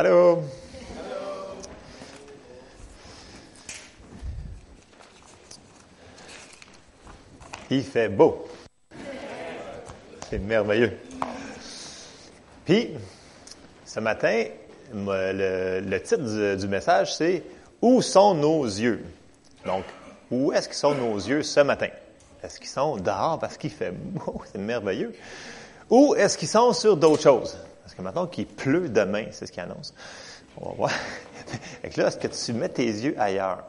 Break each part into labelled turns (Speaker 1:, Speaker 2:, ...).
Speaker 1: Allô? Il fait beau. C'est merveilleux. Puis, ce matin, le, titre du, message, c'est Où sont nos yeux? Donc, où est-ce qu'ils sont nos yeux ce matin? Est-ce qu'ils sont dehors parce qu'il fait beau? C'est merveilleux. Ou est-ce qu'ils sont sur d'autres choses? Que maintenant qu'il pleut demain, c'est ce qu'il annonce. On va voir. Et là, est-ce que tu mets tes yeux ailleurs?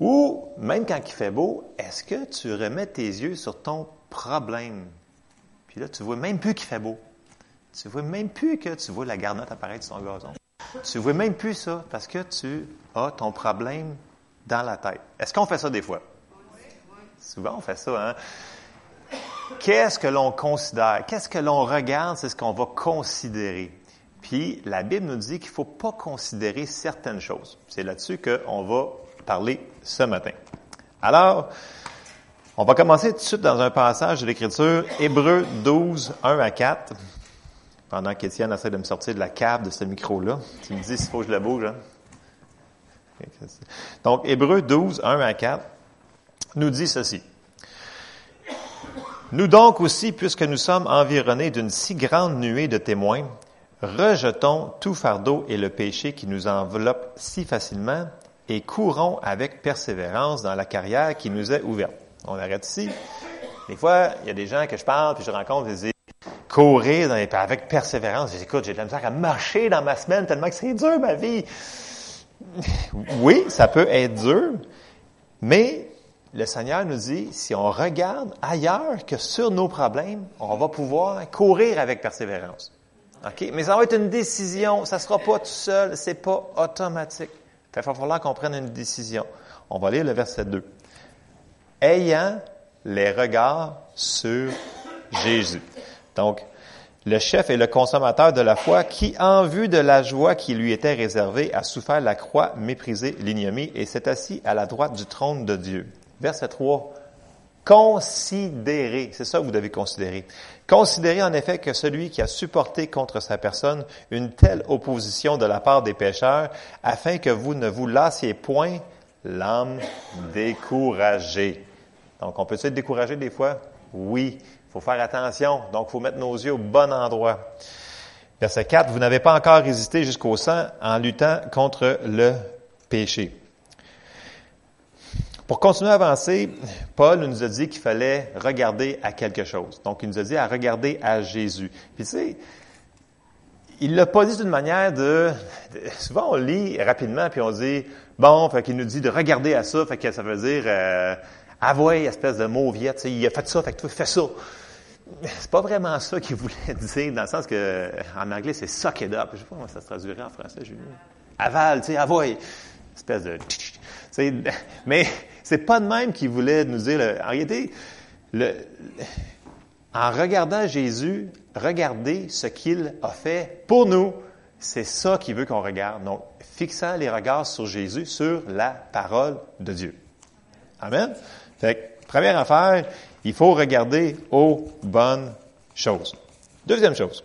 Speaker 1: Ou, même quand il fait beau, est-ce que tu remets tes yeux sur ton problème? Puis là, tu vois même plus qu'il fait beau. Tu vois même plus que tu vois la garnotte apparaître sur ton gazon. Tu vois même plus ça parce que tu as ton problème dans la tête. Est-ce qu'on fait ça des fois? Souvent, on fait ça, hein? Qu'est-ce que l'on considère? Qu'est-ce que l'on regarde? C'est ce qu'on va considérer. Puis, la Bible nous dit qu'il ne faut pas considérer certaines choses. C'est là-dessus qu'on va parler ce matin. Alors, on va commencer tout de suite dans un passage de l'Écriture, Hébreu 12, 1 à 4. Pendant qu'Étienne essaie de me sortir de la cave de ce micro-là. Tu me dis s'il faut que je le bouge. Hein? Donc, Hébreu 12, 1 à 4 nous dit ceci. Nous donc aussi, puisque nous sommes environnés d'une si grande nuée de témoins, rejetons tout fardeau et le péché qui nous enveloppe si facilement et courons avec persévérance dans la carrière qui nous est ouverte. On arrête ici. Des fois, il y a des gens que je parle, puis je rencontre, ils disent courir avec persévérance. Je dis, écoute, j'ai de la misère à marcher dans ma semaine tellement que c'est dur, ma vie. Oui, ça peut être dur, mais le Seigneur nous dit, si on regarde ailleurs que sur nos problèmes, on va pouvoir courir avec persévérance. OK? Mais ça va être une décision. Ça sera pas tout seul. C'est pas automatique. Il va falloir qu'on prenne une décision. On va lire le verset 2. Ayant les regards sur Jésus. Donc, le chef et le consommateur de la foi qui, en vue de la joie qui lui était réservée, a souffert la croix, méprisé l'ignomie et s'est assis à la droite du trône de Dieu. Verset 3. Considérez, c'est ça que vous devez considérer. Considérez en effet que celui qui a supporté contre sa personne une telle opposition de la part des pécheurs, afin que vous ne vous lassiez point l'âme découragée. Donc, on peut être découragé des fois? Oui. Il faut faire attention. Donc, il faut mettre nos yeux au bon endroit. Verset 4. Vous n'avez pas encore résisté jusqu'au sang en luttant contre le péché. Pour continuer à avancer, Paul nous a dit qu'il fallait regarder à quelque chose. Donc, il nous a dit à regarder à Jésus. Puis, tu sais, il l'a pas dit d'une manière de, Souvent, on lit rapidement, puis on dit, bon, fait qu'il nous dit de regarder à ça, fait que ça veut dire, euh, espèce de mauviette, tu sais, il a fait ça, fait que toi, fais ça. C'est pas vraiment ça qu'il voulait dire, dans le sens que, en anglais, c'est suck it up. Je sais pas comment ça se traduirait en français, Julien. Aval, tu sais, avouer. Espèce de... Mais c'est pas de même qu'il voulait nous dire. en réalité, le, en regardant Jésus, regardez ce qu'il a fait pour nous. C'est ça qu'il veut qu'on regarde. Donc, fixant les regards sur Jésus, sur la parole de Dieu. Amen. Fait première affaire, il faut regarder aux bonnes choses. Deuxième chose.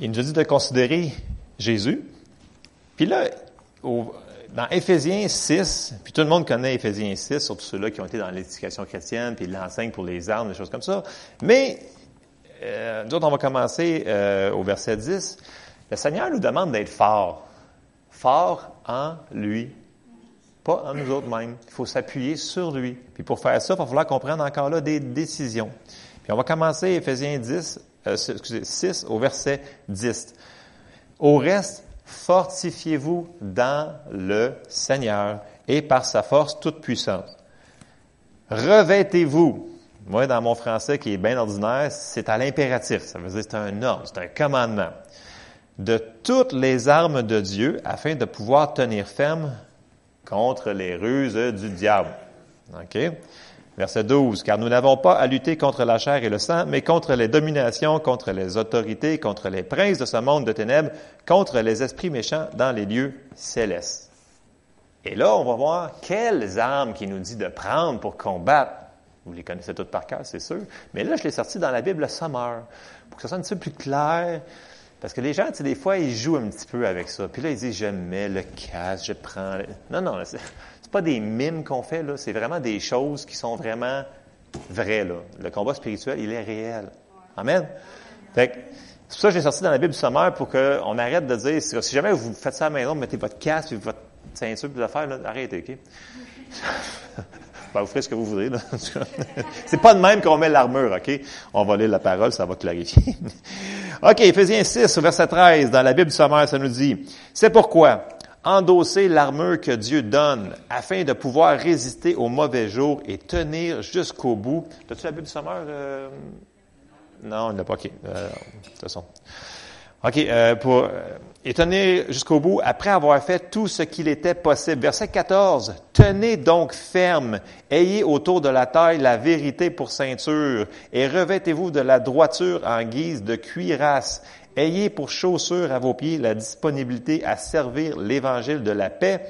Speaker 1: Il nous a dit de considérer Jésus. Puis là, au, dans Éphésiens 6, puis tout le monde connaît Éphésiens 6, surtout ceux-là qui ont été dans l'éducation chrétienne, puis l'enseigne pour les armes, des choses comme ça. Mais, euh, nous autres, on va commencer euh, au verset 10. Le Seigneur nous demande d'être forts. Forts en lui, pas en nous autres mêmes. Il faut s'appuyer sur lui. Puis pour faire ça, il va falloir qu'on prenne encore là des décisions. Puis on va commencer Éphésiens 10, euh, 6 au verset 10. Au reste, fortifiez-vous dans le Seigneur et par sa force toute puissante. Revêtez-vous. Moi, dans mon français qui est bien ordinaire, c'est à l'impératif. Ça veut dire c'est un ordre, c'est un commandement. De toutes les armes de Dieu afin de pouvoir tenir ferme contre les ruses du diable. OK? Verset 12, car nous n'avons pas à lutter contre la chair et le sang, mais contre les dominations, contre les autorités, contre les princes de ce monde de ténèbres, contre les esprits méchants dans les lieux célestes. Et là, on va voir quelles armes qu'il nous dit de prendre pour combattre. Vous les connaissez toutes par cœur, c'est sûr. Mais là, je l'ai sorti dans la Bible Summer, pour que ça soit un petit peu plus clair. Parce que les gens, tu sais, des fois, ils jouent un petit peu avec ça. Puis là, ils disent, je mets le casque, je prends... Non, non, c'est pas des mimes qu'on fait, là. C'est vraiment des choses qui sont vraiment vraies, là. Le combat spirituel, il est réel. Amen? Fait que, c'est pour ça que j'ai sorti dans la Bible du sommaire pour qu'on arrête de dire, si jamais vous faites ça à la maison, mettez votre casque, puis votre ceinture, puis affaires, là, arrêtez, OK? ben, vous ferez ce que vous voudrez, là. c'est pas de même qu'on met l'armure, OK? On va lire la parole, ça va clarifier. OK, Ephésiens 6, verset 13, dans la Bible du sommaire, ça nous dit, c'est pourquoi, endosser l'armure que Dieu donne afin de pouvoir résister aux mauvais jours et tenir jusqu'au bout. As-tu la Bible sommaire? Euh? Non, il n'a pas. OK. Euh, de toute façon. OK. Euh, pour, et tenir jusqu'au bout après avoir fait tout ce qu'il était possible. Verset 14. Tenez donc ferme. Ayez autour de la taille la vérité pour ceinture et revêtez-vous de la droiture en guise de cuirasse. Ayez pour chaussure à vos pieds la disponibilité à servir l'évangile de la paix.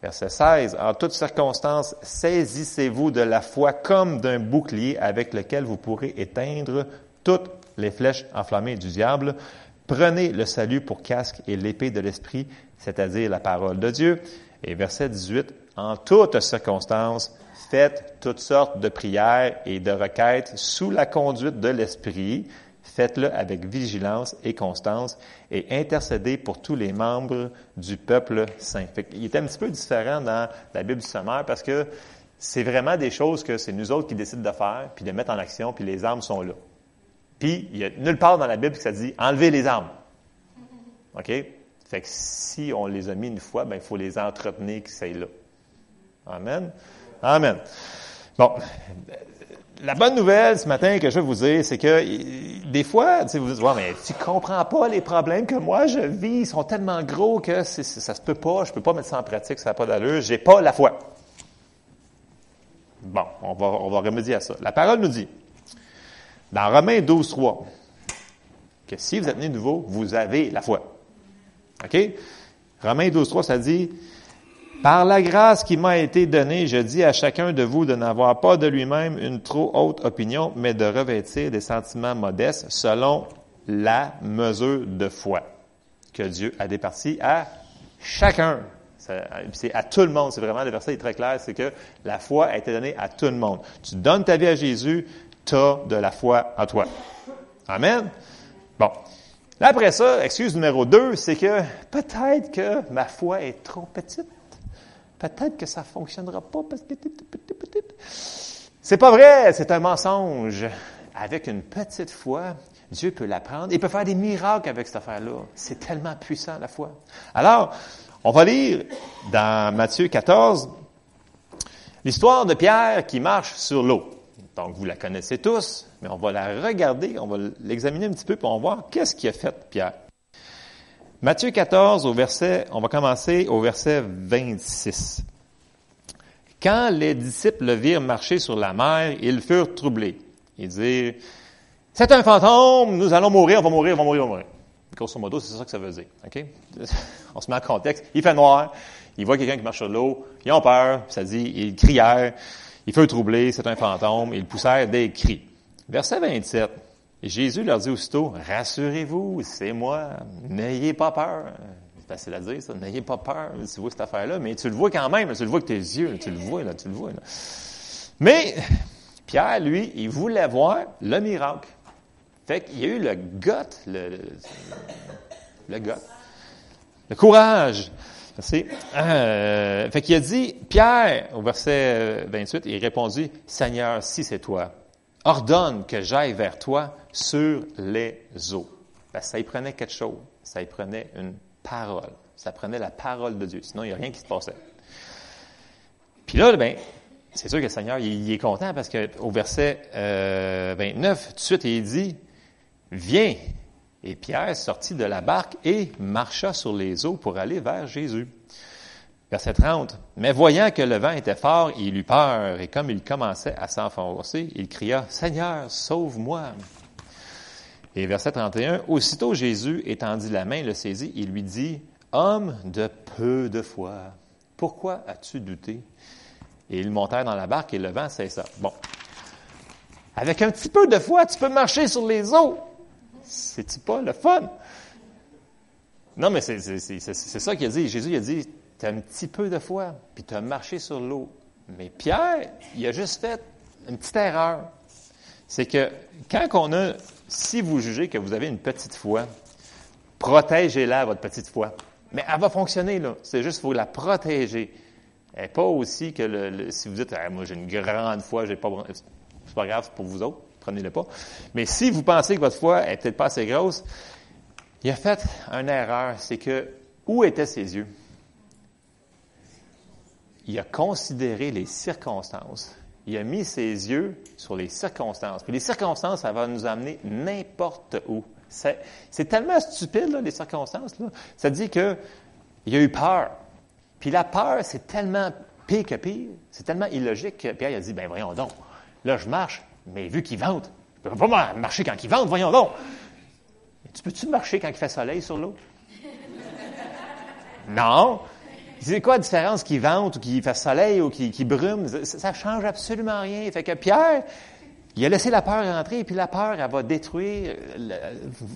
Speaker 1: Verset 16. En toutes circonstances, saisissez-vous de la foi comme d'un bouclier avec lequel vous pourrez éteindre toutes les flèches enflammées du diable. Prenez le salut pour casque et l'épée de l'esprit, c'est-à-dire la parole de Dieu. Et verset 18, en toutes circonstances, faites toutes sortes de prières et de requêtes sous la conduite de l'esprit. Faites-le avec vigilance et constance et intercédez pour tous les membres du peuple saint. Il est un petit peu différent dans la Bible du sommaire parce que c'est vraiment des choses que c'est nous autres qui décident de faire, puis de mettre en action, puis les armes sont là. Puis, il n'y a nulle part dans la Bible que ça dit enlever les armes. OK? Fait que si on les a mis une fois, ben, il faut les entretenir qui soient là. Amen. Amen. Bon. La bonne nouvelle ce matin que je veux vous dire, c'est que des fois, sais, vous dites, ouais, mais tu comprends pas les problèmes que moi je vis, ils sont tellement gros que ça se peut pas, je peux pas mettre ça en pratique, ça n'a pas d'allure, j'ai pas la foi. Bon, on va, on va remédier à ça. La parole nous dit, dans Romains 12, 3, que si vous êtes né nouveau, vous avez la foi. OK? Romains 12, 3, ça dit, par la grâce qui m'a été donnée, je dis à chacun de vous de n'avoir pas de lui-même une trop haute opinion, mais de revêtir des sentiments modestes selon la mesure de foi que Dieu a départi à chacun. C'est à tout le monde. C'est vraiment, le verset est très clair, c'est que la foi a été donnée à tout le monde. Tu donnes ta vie à Jésus, tu as de la foi en toi. Amen. Bon. après ça, excuse numéro deux, c'est que peut-être que ma foi est trop petite. Peut-être que ça fonctionnera pas parce que c'est pas vrai, c'est un mensonge. Avec une petite foi, Dieu peut l'apprendre. Il peut faire des miracles avec cette affaire-là. C'est tellement puissant, la foi. Alors, on va lire dans Matthieu 14 l'histoire de Pierre qui marche sur l'eau. Donc, vous la connaissez tous, mais on va la regarder, on va l'examiner un petit peu pour voir qu'est-ce qui a fait Pierre. Matthieu 14, au verset, on va commencer au verset 26. Quand les disciples le virent marcher sur la mer, ils furent troublés. Ils dirent, c'est un fantôme, nous allons mourir, on va mourir, on va mourir, on va mourir. Grosso modo, c'est ça que ça veut dire. On se met en contexte. Il fait noir, il voit quelqu'un qui marche sur l'eau, ils ont peur, ça dit, ils crièrent. Il fut troublé, c'est un fantôme, ils poussèrent des cris. Verset 27. Jésus leur dit aussitôt, rassurez-vous, c'est moi, n'ayez pas peur. C'est facile à dire, ça, n'ayez pas peur, tu vois cette affaire-là, mais tu le vois quand même, tu le vois avec tes yeux, tu le vois, là, tu le vois. Là. Mais Pierre, lui, il voulait voir le miracle. Fait qu'il y a eu le gut, le, le, le le courage Merci. Euh, fait qu'il a dit, Pierre, au verset 28, il répondit, Seigneur, si c'est toi, ordonne que j'aille vers toi sur les eaux. Ça y prenait quelque chose. Ça y prenait une parole. Ça prenait la parole de Dieu. Sinon, il n'y a rien qui se passait. Puis là, ben, c'est sûr que le Seigneur, il, est content parce qu'au verset 29, euh, tout de suite, il dit, viens. Et Pierre sortit de la barque et marcha sur les eaux pour aller vers Jésus. Verset 30. Mais voyant que le vent était fort, il eut peur, et comme il commençait à s'enfoncer, il cria, Seigneur, sauve-moi. Et verset 31. Aussitôt Jésus étendit la main, le saisit, il lui dit, Homme de peu de foi, pourquoi as-tu douté? Et ils montèrent dans la barque et le vent cessa. Bon. Avec un petit peu de foi, tu peux marcher sur les eaux. C'est-tu pas le fun? Non, mais c'est ça qu'il a dit. Jésus il a dit, tu as un petit peu de foi, puis tu as marché sur l'eau. Mais Pierre, il a juste fait une petite erreur. C'est que quand on a, si vous jugez que vous avez une petite foi, protégez-la, votre petite foi. Mais elle va fonctionner, là. C'est juste qu'il faut la protéger. Et pas aussi que le, si vous dites, ah, moi j'ai une grande foi, j'ai pas, c'est pas grave pour vous autres, prenez-le pas. Mais si vous pensez que votre foi est peut-être pas assez grosse, il a fait une erreur, c'est que où étaient ses yeux? Il a considéré les circonstances. Il a mis ses yeux sur les circonstances. Puis les circonstances, ça va nous amener n'importe où. C'est tellement stupide, les circonstances. Ça dit qu'il a eu peur. Puis la peur, c'est tellement pire que pire. C'est tellement illogique que Pierre a dit, ben voyons donc. Là, je marche, mais vu qu'il vente, je ne peux pas marcher quand il vente, voyons donc. Tu peux-tu marcher quand il fait soleil sur l'eau? non. C'est quoi la différence qu'il vente ou qu'il fait soleil ou qu'il brume? Ça, ne change absolument rien. Fait que Pierre, il a laissé la peur rentrer, et puis la peur, elle va détruire.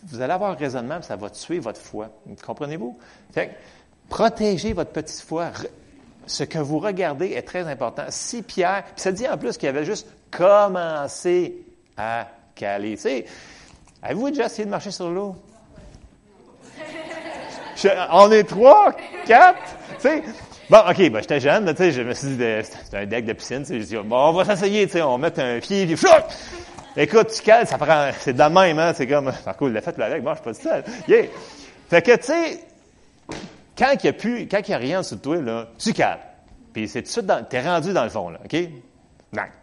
Speaker 1: vous allez avoir un raisonnement, ça va tuer votre foi. Comprenez-vous? Fait que, protégez votre petite foi. Ce que vous regardez est très important. Si Pierre, puis ça dit en plus qu'il avait juste commencé à caler. Tu sais, avez-vous déjà essayé de marcher sur l'eau? On est trois, quatre, tu sais. Bon, OK, ben, j'étais jeune, tu sais, je me suis dit, c'est un deck de piscine, tu sais, bon, on va s'essayer, tu sais, on mettre un pied, puis floc! Écoute, tu cales, ça prend, c'est de la même, hein, c'est comme, par contre, il l'a fait la règle, moi, je suis pas tout seul. Yeah. Fait que, tu sais, quand il n'y a plus, quand il y a rien sur toi, là, tu cales. Puis c'est tout de suite, t'es rendu dans le fond, là, OK?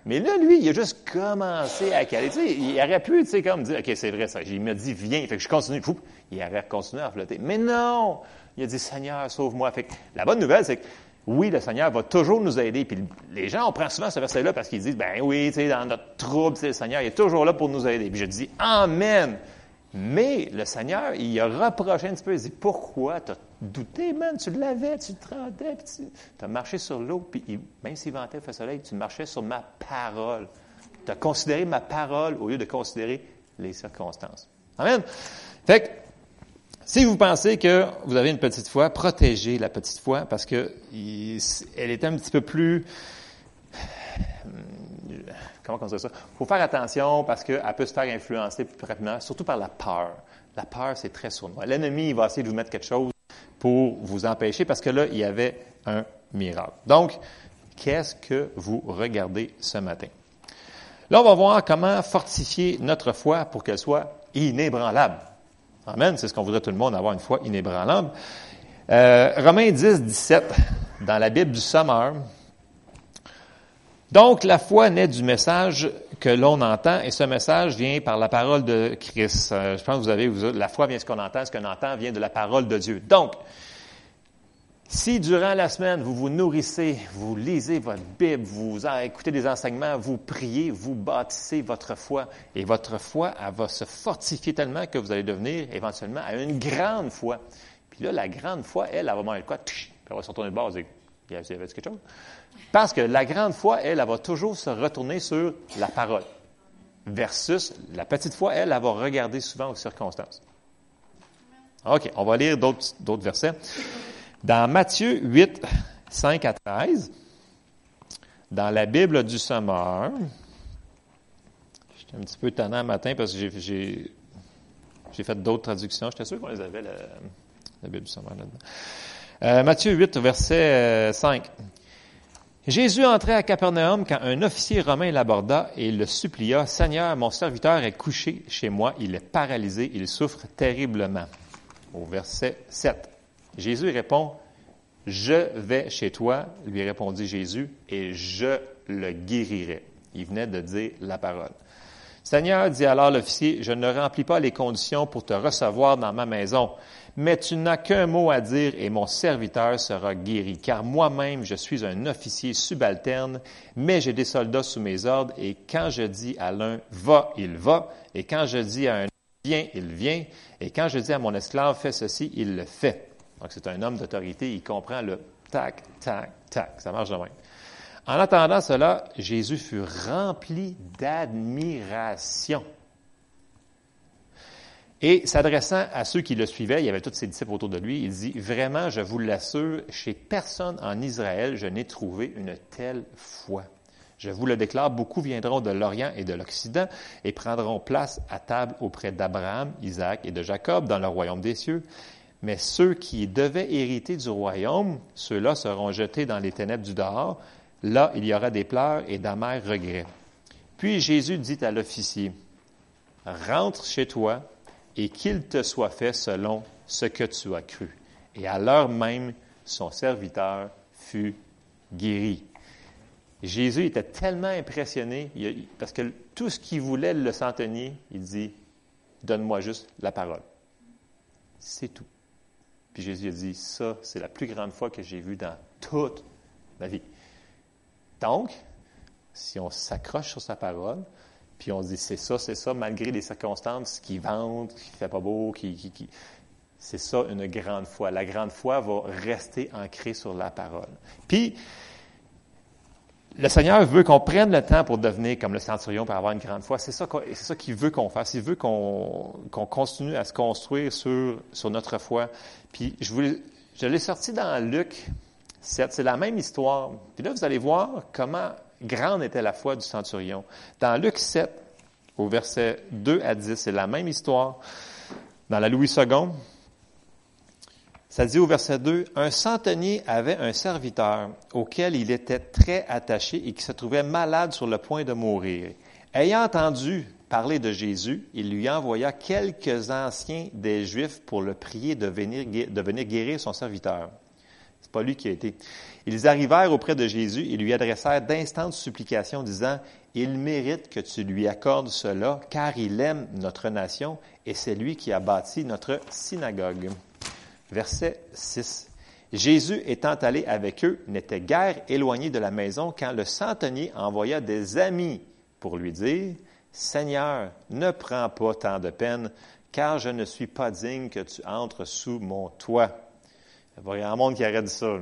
Speaker 1: Mais là, lui, il a juste commencé à caler. Tu sais, il aurait pu, tu sais, comme dire, OK, c'est vrai ça. Il m'a dit, viens. Fait que je continue. Il aurait continué à flotter. Mais non! Il a dit, Seigneur, sauve-moi. Fait que la bonne nouvelle, c'est que oui, le Seigneur va toujours nous aider. Puis les gens, on prend souvent ce verset-là parce qu'ils disent, ben oui, tu sais, dans notre trouble, le Seigneur, il est toujours là pour nous aider. Puis je dis, Amen. Mais le Seigneur, il a reproché un petit peu. Il dit, pourquoi tu as douté, man? Tu l'avais, tu le trempais, puis tu as marché sur l'eau. Puis même s'il ventait le soleil, tu marchais sur ma parole. Tu as considéré ma parole au lieu de considérer les circonstances. Amen. Fait que, si vous pensez que vous avez une petite foi, protégez la petite foi parce que elle est un petit peu plus comment on dit ça? Il faut faire attention parce qu'elle peut se faire influencer plus rapidement, surtout par la peur. La peur, c'est très sournois. L'ennemi, il va essayer de vous mettre quelque chose pour vous empêcher parce que là, il y avait un miracle. Donc, qu'est-ce que vous regardez ce matin? Là, on va voir comment fortifier notre foi pour qu'elle soit inébranlable. Amen. C'est ce qu'on voudrait tout le monde, avoir une foi inébranlable. Euh, Romains 10, 17, dans la Bible du Sommeur, donc, la foi naît du message que l'on entend, et ce message vient par la parole de Christ. Euh, je pense que vous avez, vous, la foi vient de ce qu'on entend, ce qu'on entend vient de la parole de Dieu. Donc, si durant la semaine, vous vous nourrissez, vous lisez votre Bible, vous écoutez des enseignements, vous priez, vous bâtissez votre foi, et votre foi, elle va se fortifier tellement que vous allez devenir éventuellement à une grande foi. Puis là, la grande foi, elle, elle va manger quoi? Puis elle va se retourner de base et il y avait quelque chose? Parce que la grande foi, elle, elle va toujours se retourner sur la parole. Versus la petite foi, elle, elle va regarder souvent aux circonstances. OK, on va lire d'autres versets. Dans Matthieu 8, 5 à 13, dans la Bible du Sommeur, j'étais un petit peu étonnant matin parce que j'ai fait d'autres traductions. J'étais sûr qu'on les avait, la, Bible du Sommeur là-dedans. Euh, Matthieu 8, verset 5. Jésus entrait à Capernaum quand un officier romain l'aborda et le supplia, Seigneur, mon serviteur est couché chez moi, il est paralysé, il souffre terriblement. Au verset 7. Jésus répond, Je vais chez toi, lui répondit Jésus, et je le guérirai. Il venait de dire la parole. Seigneur, dit alors l'officier, je ne remplis pas les conditions pour te recevoir dans ma maison, mais tu n'as qu'un mot à dire et mon serviteur sera guéri, car moi-même je suis un officier subalterne, mais j'ai des soldats sous mes ordres, et quand je dis à l'un va, il va, et quand je dis à un viens, il vient, et quand je dis à mon esclave fais ceci, il le fait. Donc c'est un homme d'autorité, il comprend le tac, tac, tac, ça marche de même. En attendant cela, Jésus fut rempli d'admiration Et s'adressant à ceux qui le suivaient, il y avait tous ses disciples autour de lui, il dit, Vraiment, je vous l'assure, chez personne en Israël, je n'ai trouvé une telle foi. Je vous le déclare, beaucoup viendront de l'Orient et de l'Occident et prendront place à table auprès d'Abraham, Isaac et de Jacob dans le royaume des cieux. Mais ceux qui devaient hériter du royaume, ceux-là seront jetés dans les ténèbres du dehors. Là, il y aura des pleurs et d'amers regrets. Puis Jésus dit à l'officier, Rentre chez toi et qu'il te soit fait selon ce que tu as cru. Et à l'heure même, son serviteur fut guéri. Jésus était tellement impressionné, parce que tout ce qu'il voulait le centenier, il dit, donne-moi juste la parole. C'est tout. Puis Jésus a dit, ça, c'est la plus grande foi que j'ai vue dans toute ma vie. Donc, si on s'accroche sur sa parole, puis on dit, c'est ça, c'est ça, malgré les circonstances qui vendent, qui fait pas beau, qui, qui, qui c'est ça une grande foi. La grande foi va rester ancrée sur la parole. Puis, le Seigneur veut qu'on prenne le temps pour devenir comme le centurion pour avoir une grande foi. C'est ça, c'est ça qu'il veut qu'on fasse. Il veut qu'on, qu'on continue à se construire sur, sur notre foi. Puis je, voulais, je l'ai sorti dans Luc 7. C'est la même histoire. Puis là, vous allez voir comment grande était la foi du centurion. Dans Luc 7, au verset 2 à 10, c'est la même histoire. Dans la Louis II, ça dit au verset 2, un centenier avait un serviteur auquel il était très attaché et qui se trouvait malade sur le point de mourir. Ayant entendu parler de Jésus, il lui envoya quelques anciens des Juifs pour le prier de venir, de venir guérir son serviteur. Pas lui qui a été. Ils arrivèrent auprès de Jésus et lui adressèrent d'instantes supplications disant, il mérite que tu lui accordes cela, car il aime notre nation et c'est lui qui a bâti notre synagogue. Verset 6. Jésus étant allé avec eux n'était guère éloigné de la maison quand le centenier envoya des amis pour lui dire, Seigneur, ne prends pas tant de peine, car je ne suis pas digne que tu entres sous mon toit. Il y a un monde qui aurait dit ça.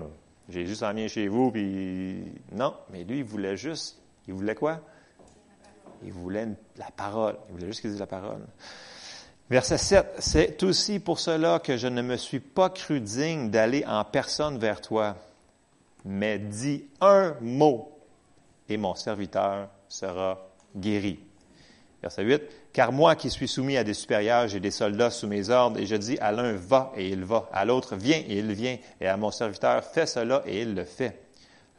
Speaker 1: Jésus s'en chez vous, puis non, mais lui, il voulait juste, il voulait quoi? Il voulait la parole. Il voulait juste qu'il dise la parole. Verset 7, c'est aussi pour cela que je ne me suis pas cru digne d'aller en personne vers toi, mais dis un mot et mon serviteur sera guéri. Verset 8, car moi qui suis soumis à des supérieurs, j'ai des soldats sous mes ordres, et je dis à l'un va et il va, à l'autre viens et il vient, et à mon serviteur fais cela et il le fait.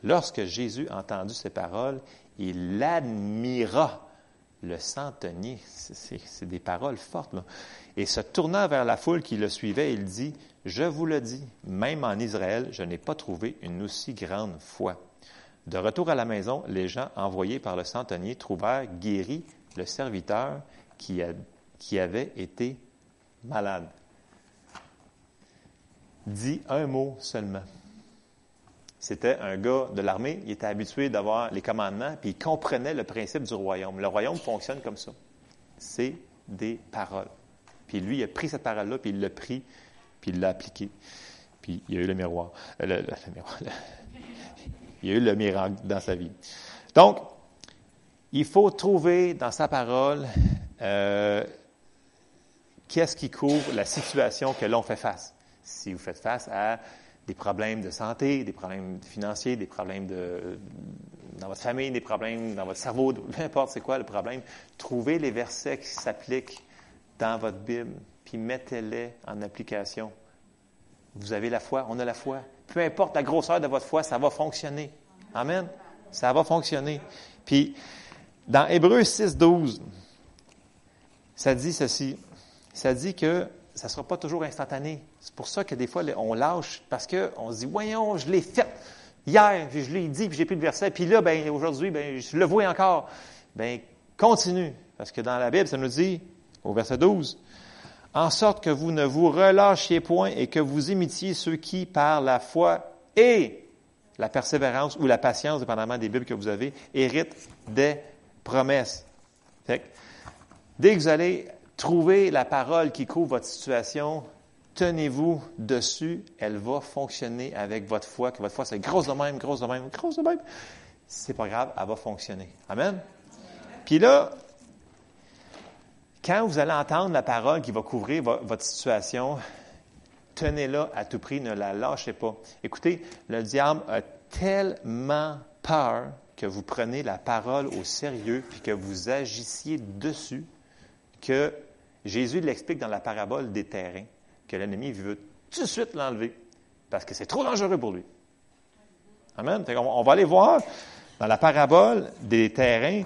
Speaker 1: Lorsque Jésus entendu ces paroles, il admira le centenier. C'est des paroles fortes. Et se tournant vers la foule qui le suivait, il dit, Je vous le dis, même en Israël, je n'ai pas trouvé une aussi grande foi. De retour à la maison, les gens envoyés par le centenier trouvèrent guéri le serviteur qui, a, qui avait été malade. Dit un mot seulement. C'était un gars de l'armée, il était habitué d'avoir les commandements, puis il comprenait le principe du royaume. Le royaume fonctionne comme ça. C'est des paroles. Puis lui, il a pris cette parole-là, puis il l'a pris, puis il l'a appliqué. Puis il y a eu le miroir. Euh, le, miroir il y a eu le miracle dans sa vie. Donc, il faut trouver dans sa parole euh, qu'est-ce qui couvre la situation que l'on fait face? Si vous faites face à des problèmes de santé, des problèmes financiers, des problèmes de, dans votre famille, des problèmes dans votre cerveau, peu importe c'est quoi le problème, trouvez les versets qui s'appliquent dans votre Bible, puis mettez-les en application. Vous avez la foi, on a la foi. Peu importe la grosseur de votre foi, ça va fonctionner. Amen. Ça va fonctionner. Puis, dans Hébreu 6, 12, ça dit ceci. Ça dit que ça ne sera pas toujours instantané. C'est pour ça que des fois, on lâche parce qu'on se dit, voyons, je l'ai fait hier, puis je l'ai dit, puis j'ai plus de verset, puis là, ben, aujourd'hui, ben, je le vois encore. Ben, continue. Parce que dans la Bible, ça nous dit, au verset 12, en sorte que vous ne vous relâchiez point et que vous imitiez ceux qui, par la foi et la persévérance ou la patience, dépendamment des Bibles que vous avez, héritent des promesses. Dès que vous allez Trouvez la parole qui couvre votre situation. Tenez-vous dessus. Elle va fonctionner avec votre foi. Que votre foi, c'est grosse de même, grosse de même, grosse de même. C'est pas grave, elle va fonctionner. Amen? Puis là, quand vous allez entendre la parole qui va couvrir votre situation, tenez-la à tout prix, ne la lâchez pas. Écoutez, le diable a tellement peur que vous preniez la parole au sérieux puis que vous agissiez dessus que Jésus l'explique dans la parabole des terrains, que l'ennemi veut tout de suite l'enlever parce que c'est trop dangereux pour lui. Amen. On va aller voir dans la parabole des terrains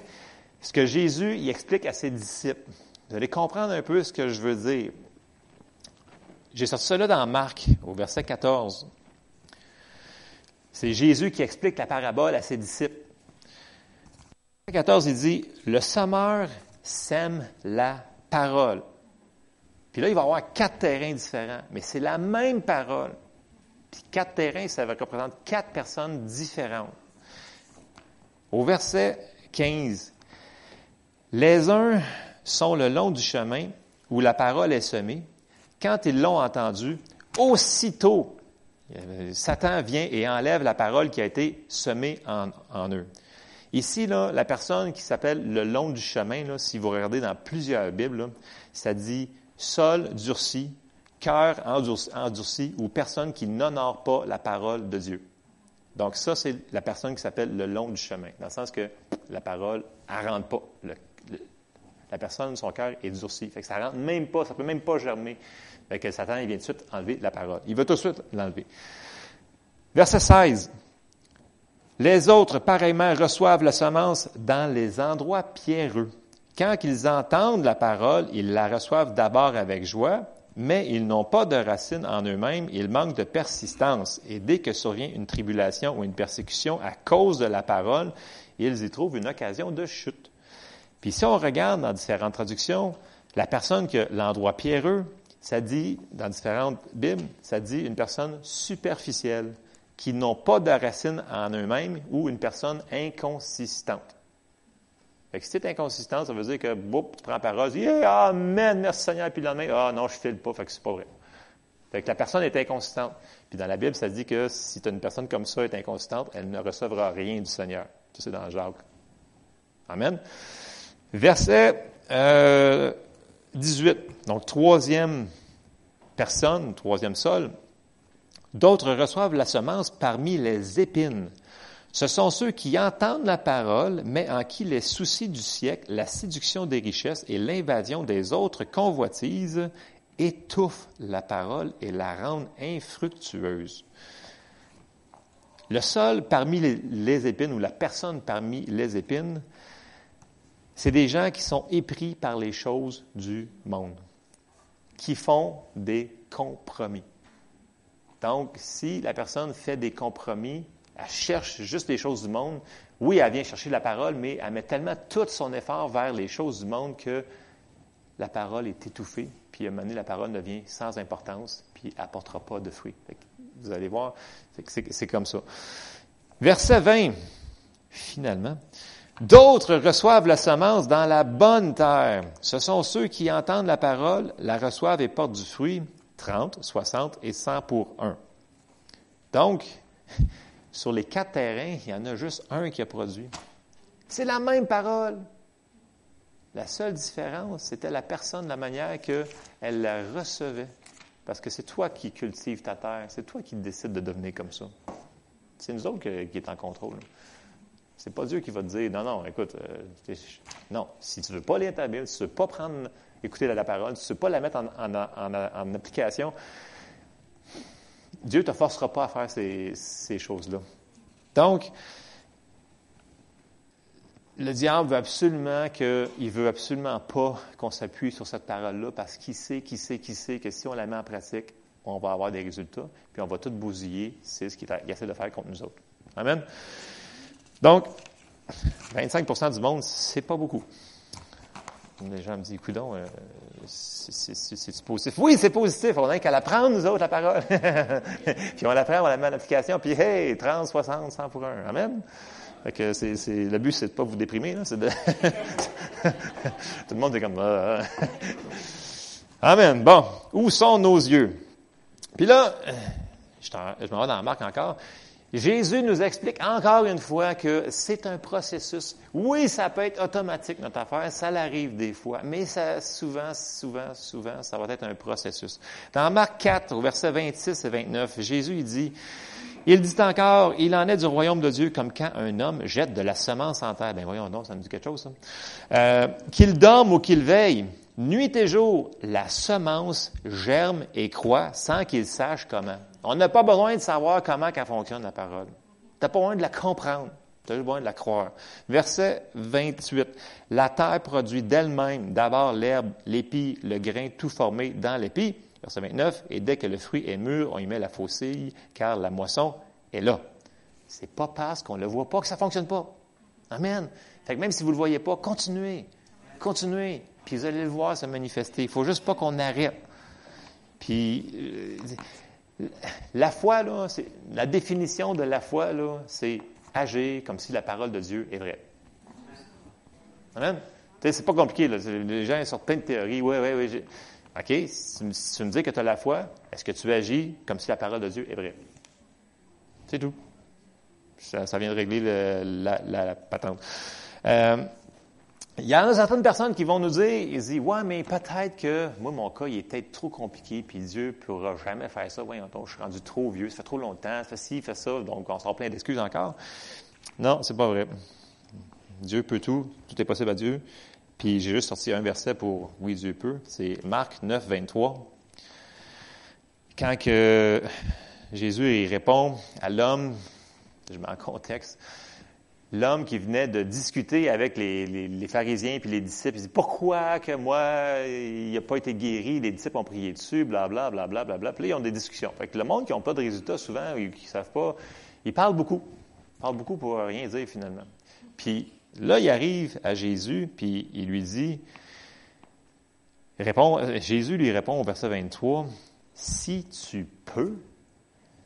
Speaker 1: ce que Jésus y explique à ses disciples. Vous allez comprendre un peu ce que je veux dire. J'ai sorti cela dans Marc, au verset 14. C'est Jésus qui explique la parabole à ses disciples. Verset 14, il dit, le sommeur sème la parole. Puis là, il va y avoir quatre terrains différents, mais c'est la même parole. Puis quatre terrains, ça représente quatre personnes différentes. Au verset 15, les uns sont le long du chemin où la parole est semée. Quand ils l'ont entendu, aussitôt, Satan vient et enlève la parole qui a été semée en, eux. Ici, là, la personne qui s'appelle le long du chemin, si vous regardez dans plusieurs Bibles, ça dit sol durci, cœur endurci, ou personne qui n'honore pas la parole de Dieu. Donc ça, c'est la personne qui s'appelle le long du chemin, dans le sens que la parole, elle rentre pas. la personne, son cœur est durci. Fait que ça rentre même pas, ça peut même pas germer. Fait que Satan, il vient tout de suite enlever la parole. Il va tout de suite l'enlever. Verset 16. Les autres, pareillement, reçoivent la semence dans les endroits pierreux. Quand ils entendent la parole, ils la reçoivent d'abord avec joie, mais ils n'ont pas de racine en eux-mêmes, ils manquent de persistance. Et dès que survient une tribulation ou une persécution à cause de la parole, ils y trouvent une occasion de chute. Puis si on regarde dans différentes traductions, la personne qui a l'endroit pierreux, ça dit, dans différentes Bibles, ça dit une personne superficielle, qui n'ont pas de racine en eux-mêmes ou une personne inconsistante. Fait que si tu inconsistant, ça veut dire que, boum, tu prends la parole, tu dis, Amen, merci Seigneur, puis le lendemain, ah non, je file pas, fait que c'est pas vrai. Fait que la personne est inconsistante. Puis dans la Bible, ça dit que si as une personne comme ça est inconsistante, elle ne recevra rien du Seigneur. Ça, c'est dans Jacques. Amen. Verset euh, 18. Donc, troisième personne, troisième sol. D'autres reçoivent la semence parmi les épines. Ce sont ceux qui entendent la parole, mais en qui les soucis du siècle, la séduction des richesses et l'invasion des autres convoitises étouffent la parole et la rendent infructueuse. Le sol parmi les, épines, ou la personne parmi les épines, c'est des gens qui sont épris par les choses du monde, qui font des compromis. Donc, si la personne fait des compromis, elle cherche juste les choses du monde. Oui, elle vient chercher la parole, mais elle met tellement tout son effort vers les choses du monde que la parole est étouffée, puis à un moment donné, la parole devient sans importance, puis n'apportera pas de fruits. Vous allez voir, c'est comme ça. Verset 20, finalement. D'autres reçoivent la semence dans la bonne terre. Ce sont ceux qui entendent la parole, la reçoivent et portent du fruit, 30, 60 et 100 pour un. Donc, sur les quatre terrains, il y en a juste un qui a produit. C'est la même parole. La seule différence, c'était la personne, la manière qu'elle la recevait. Parce que c'est toi qui cultives ta terre, c'est toi qui décides de devenir comme ça. C'est nous autres qui est en contrôle. C'est pas Dieu qui va te dire, non, non, écoute, euh, non, si tu ne veux pas lire ta Bible, si tu ne veux pas prendre, écouter la, parole, tu ne veux pas la mettre en application, Dieu ne te forcera pas à faire ces, choses-là. Donc, le diable veut absolument que, il veut absolument pas qu'on s'appuie sur cette parole-là parce qu'il sait, qu'il sait, qu'il sait que si on la met en pratique, on va avoir des résultats, puis on va tout bousiller. C'est ce qu'il essaie de faire contre nous autres. Amen. Donc, 25% du monde, c'est pas beaucoup. Les gens me disent, coudon, euh, c'est positif? Oui, c'est positif. On n'a qu'à la prendre, nous autres, la parole. puis on la prend, on la met en application, puis hey, 30, 60, 100 pour un. Amen. Fait que c'est, le but, c'est de pas vous déprimer. Là, de... Tout le monde est comme... Ah. Amen. Bon, où sont nos yeux? Puis là, je, je m'en vais dans la marque encore. Jésus nous explique encore une fois que c'est un processus. Oui, ça peut être automatique, notre affaire, ça l'arrive des fois, mais ça, souvent, souvent, souvent, ça va être un processus. Dans Marc 4, au verset 26 et 29, Jésus, il dit, il dit encore, il en est du royaume de Dieu comme quand un homme jette de la semence en terre. Ben voyons donc, ça me dit quelque chose. Euh, qu'il dorme ou qu'il veille, nuit et jour, la semence germe et croît sans qu'il sache comment. On n'a pas besoin de savoir comment elle fonctionne, la parole. Tu pas besoin de la comprendre. Tu as besoin de la croire. Verset 28. La terre produit d'elle-même d'abord l'herbe, l'épi, le grain, tout formé dans l'épi. Verset 29. Et dès que le fruit est mûr, on y met la faucille, car la moisson est là. C'est pas parce qu'on ne le voit pas que ça fonctionne pas. Amen. Fait que même si vous ne le voyez pas, continuez. Continuez. Puis vous allez le voir se manifester. Il faut juste pas qu'on arrête. Puis, euh, la foi, là, c'est, la définition de la foi, là, c'est agir comme si la parole de Dieu est vraie. Amen? C'est pas compliqué, là. Les gens sortent plein de théories. Oui, oui, oui. OK, si tu me dis que tu as la foi, est-ce que tu agis comme si la parole de Dieu est vraie? C'est tout. Ça, vient de régler la, patente. Euh, il y en a certaines personnes qui vont nous dire, ils disent, ouais, mais peut-être que, moi, mon cas, il est peut-être trop compliqué, puis Dieu ne pourra jamais faire ça. Voyons, je suis rendu trop vieux, ça fait trop longtemps, ça fait ci, fait ça, donc on sort plein d'excuses encore. Non, c'est pas vrai. Dieu peut tout, tout est possible à Dieu. Puis j'ai juste sorti un verset pour Oui, Dieu peut. C'est Marc 9, 23. Quand que Jésus il répond à l'homme, je mets en contexte, l'homme qui venait de discuter avec les, pharisiens puis les disciples. Il dit Pourquoi que moi, il n'a pas été guéri Les disciples ont prié dessus, blablabla, blablabla. Bla, Puis là, ils ont des discussions. Le monde qui n'a pas de résultats, souvent, qui ne savent pas, ils parlent beaucoup. Ils parlent beaucoup pour rien dire, finalement. Puis là, il arrive à Jésus, puis il lui dit Jésus lui répond au verset 23 Si tu peux,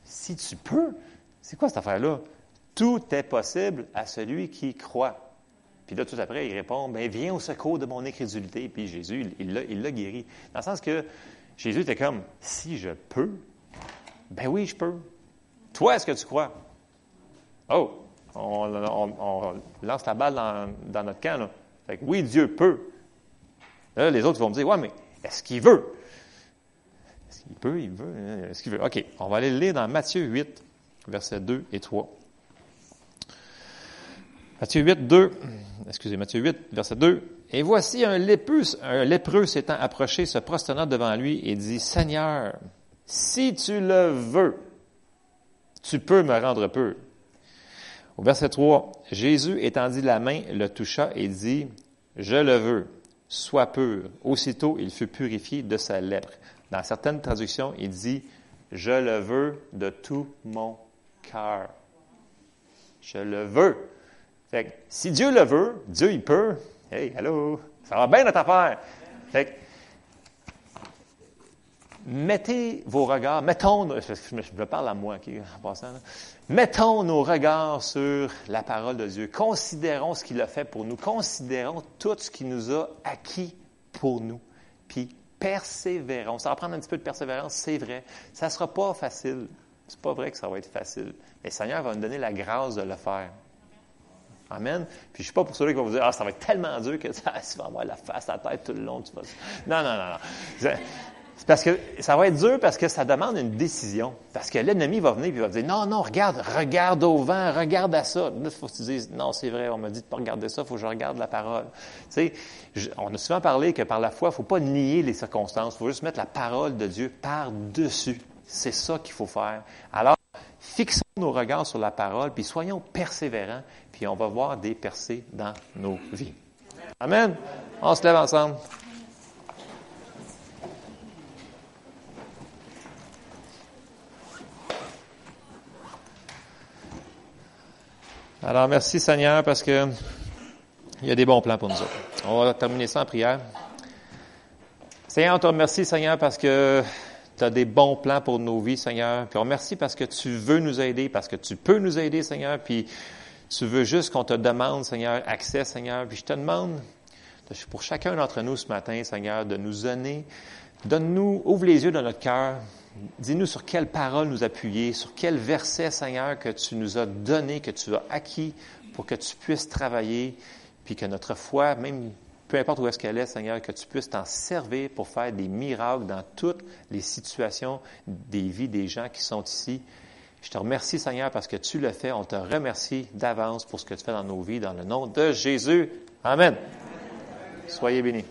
Speaker 1: si tu peux, c'est quoi cette affaire-là? Tout est possible à celui qui croit. Puis là, tout après, il répond, ben, viens au secours de mon incrédulité. Puis Jésus, il l'a, guéri. Dans le sens que Jésus était comme, si je peux, ben oui, je peux. Toi, est-ce que tu crois? Oh, on, lance la balle dans, notre camp. Fait que, oui, Dieu peut. Là, les autres vont me dire, ouais, mais est-ce qu'il veut? Est-ce qu'il peut? Il veut? Est-ce qu'il veut? OK, on va aller le lire dans Matthieu 8, versets 2 et 3. Matthieu 8, 2, excusez, Matthieu 8, verset 2. Et voici un lépreux, s'étant approché, se prosternant devant lui et dit, Seigneur, si tu le veux, tu peux me rendre peu. Au verset 3, Jésus étendit la main, le toucha et dit, Je le veux, sois pur. Aussitôt, il fut purifié de sa lèpre. Dans certaines traductions, il dit, Je le veux de tout mon cœur. Je le veux. Fait si Dieu le veut, Dieu il peut. Hey, allô, ça va bien notre affaire? Fait mettez vos regards, mettons, je, je parle à moi qui en passant, mettons nos regards sur la parole de Dieu. Considérons ce qu'il a fait pour nous. Considérons tout ce qu'il nous a acquis pour nous. Puis persévérons. Ça va prendre un petit peu de persévérance, c'est vrai. Ça ne sera pas facile. C'est pas vrai que ça va être facile. Mais le Seigneur va nous donner la grâce de le faire. Amen. Puis je suis pas pour ceux qui vont vous dire, ah, ça va être tellement dur que ça, tu vas avoir la face, la tête tout le long. Tu vas... Non, non, non, non. Parce que ça va être dur parce que ça demande une décision. Parce que l'ennemi va venir et va dire, non, non, regarde, regarde au vent, regarde à ça. Là, il faut que tu dises, non, c'est vrai, on m'a dit de pas regarder ça, il faut que je regarde la parole. Tu sais, on a souvent parlé que par la foi, il ne faut pas nier les circonstances, il faut juste mettre la parole de Dieu par-dessus. C'est ça qu'il faut faire. Alors, fixons nos regards sur la parole, puis soyons persévérants, puis on va voir des percées dans nos vies. Amen. On se lève ensemble. Alors, merci Seigneur parce que il y a des bons plans pour nous autres. On va terminer ça en prière. Seigneur, on te remercie, Seigneur, parce que tu as des bons plans pour nos vies, Seigneur. Puis on remercie parce que tu veux nous aider, parce que tu peux nous aider, Seigneur. Puis tu veux juste qu'on te demande, Seigneur, accès, Seigneur. Puis je te demande pour chacun d'entre nous ce matin, Seigneur, de nous donner, donne-nous, ouvre les yeux dans notre cœur, dis-nous sur quelle parole nous appuyer, sur quel verset, Seigneur, que tu nous as donné, que tu as acquis pour que tu puisses travailler, puis que notre foi, même peu importe où est-ce qu'elle est, Seigneur, que tu puisses t'en servir pour faire des miracles dans toutes les situations des vies des gens qui sont ici. Je te remercie, Seigneur, parce que tu le fais. On te remercie d'avance pour ce que tu fais dans nos vies, dans le nom de Jésus. Amen. Soyez bénis.